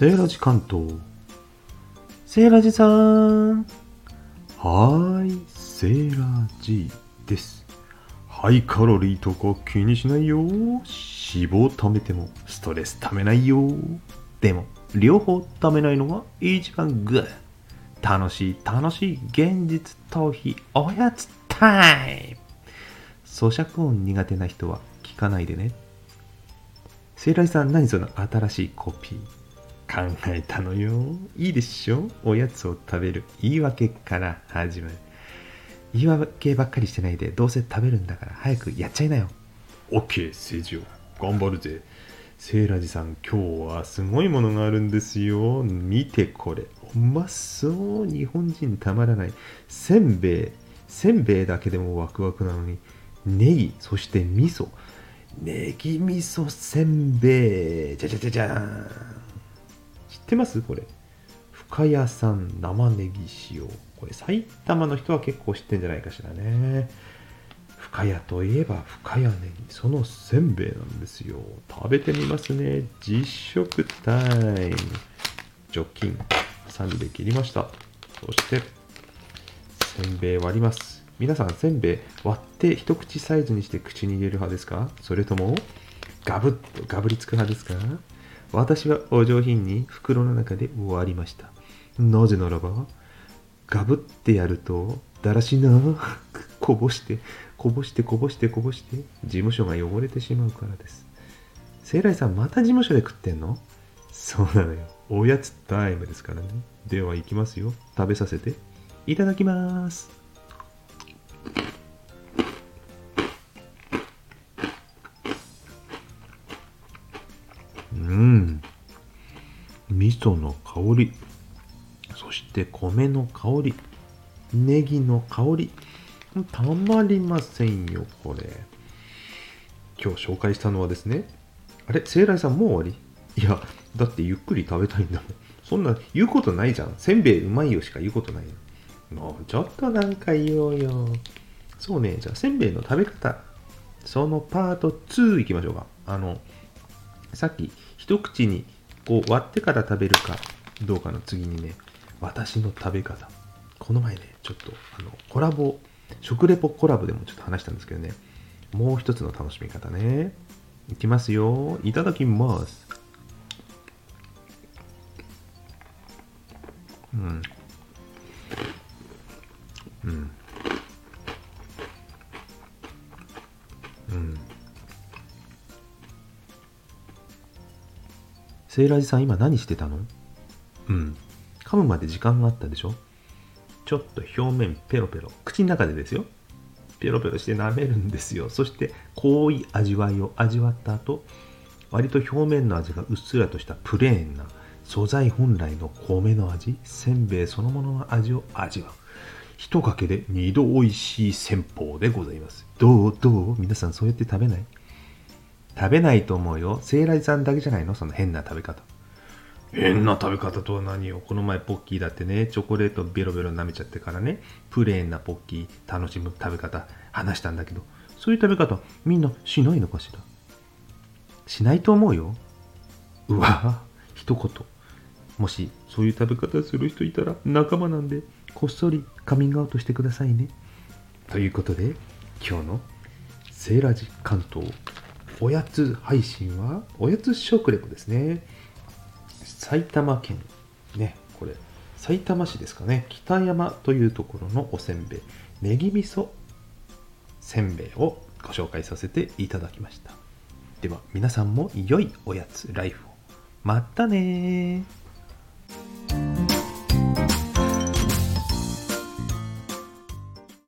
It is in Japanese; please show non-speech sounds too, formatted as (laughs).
セーラジ関東。セーラジさん。はーい、セーラジです。ハイカロリーとか気にしないよ。脂肪貯めてもストレス貯めないよ。でも、両方貯めないのが一番グッ。楽しい楽しい現実逃避おやつタイム咀嚼音苦手な人は聞かないでね。セイライさん、何その新しいコピー？考えたのよ。いいでしょ？おやつを食べる言い訳から始まる。言い訳ばっかりしてないで、どうせ食べるんだから早くやっちゃいなよ。オッケー、セジオ。頑張るぜ。セイラジさん、今日はすごいものがあるんですよ。見てこれ。うまそう。日本人たまらない。せんべい。せんべいだけでもワクワクなのに、ネギ、そして味噌。ネギ味噌せんべい。じゃじゃじゃじゃーん。ってます？これ。深谷産生ネギ塩。これ埼玉の人は結構知ってんじゃないかしらね。深谷といえば深谷ネギ。そのせんべいなんですよ。食べてみますね。実食タイム。除菌。ハサで切りました。そして、せんべい割ります。皆さん、せんべい割って一口サイズにして口に入れる派ですか？それとも、ガブッとガブりつく派ですか？私はお上品に袋の中で割りました。なぜならば、ガブってやると、だらしなく (laughs) こぼして、こぼして、こぼして、こぼして、事務所が汚れてしまうからです。セイライさん、また事務所で食ってんの？そうなのよ。おやつタイムですからね。では行きますよ。食べさせて。いただきます。うん。味噌の香り。そして米の香り。ネギの香り。たまりませんよ、これ。今日紹介したのはですね。あれ、セイライさんもう終わり？いや、だってゆっくり食べたいんだもん。そんな言うことないじゃん。せんべいうまいよしか言うことないよ。もうちょっとなんか言おうよ。そうね、じゃあせんべいの食べ方。そのパート2いきましょうか。あの、さっき一口にこう割ってから食べるかどうかの次にね、私の食べ方。この前ね、ちょっとあのコラボ、食レポコラボでもちょっと話したんですけどね、もう一つの楽しみ方ね。いきますよ。いただきます。セイラジさん今何してたの？うん。噛むまで時間があったでしょ？ちょっと表面ペロペロ。口の中でですよ。ペロペロして舐めるんですよ。そして濃い味わいを味わった後、割と表面の味がうっすらとしたプレーンな素材本来の米の味、せんべいそのものの味を味わう。一かけで二度美味しい戦法でございます。どう？どう？皆さんそうやって食べない？食べないと思うよ。セイラジさんだけじゃないの？その変な食べ方。変な食べ方とは何よ？この前ポッキーだってね、チョコレートベロベロ舐めちゃってからね、プレーンなポッキー楽しむ食べ方話したんだけど、そういう食べ方みんなしないのかしら？しないと思うよ。うわ一言。もしそういう食べ方する人いたら仲間なんで、こっそりカミングアウトしてくださいね。ということで、今日のセーラジ関東おやつ配信は、おやつ食レポですね。埼玉県、ね、これ、埼玉市ですかね、北山というところのおせんべい、ネギ味噌せんべいをご紹介させていただきました。では、皆さんも良いおやつライフを。またね。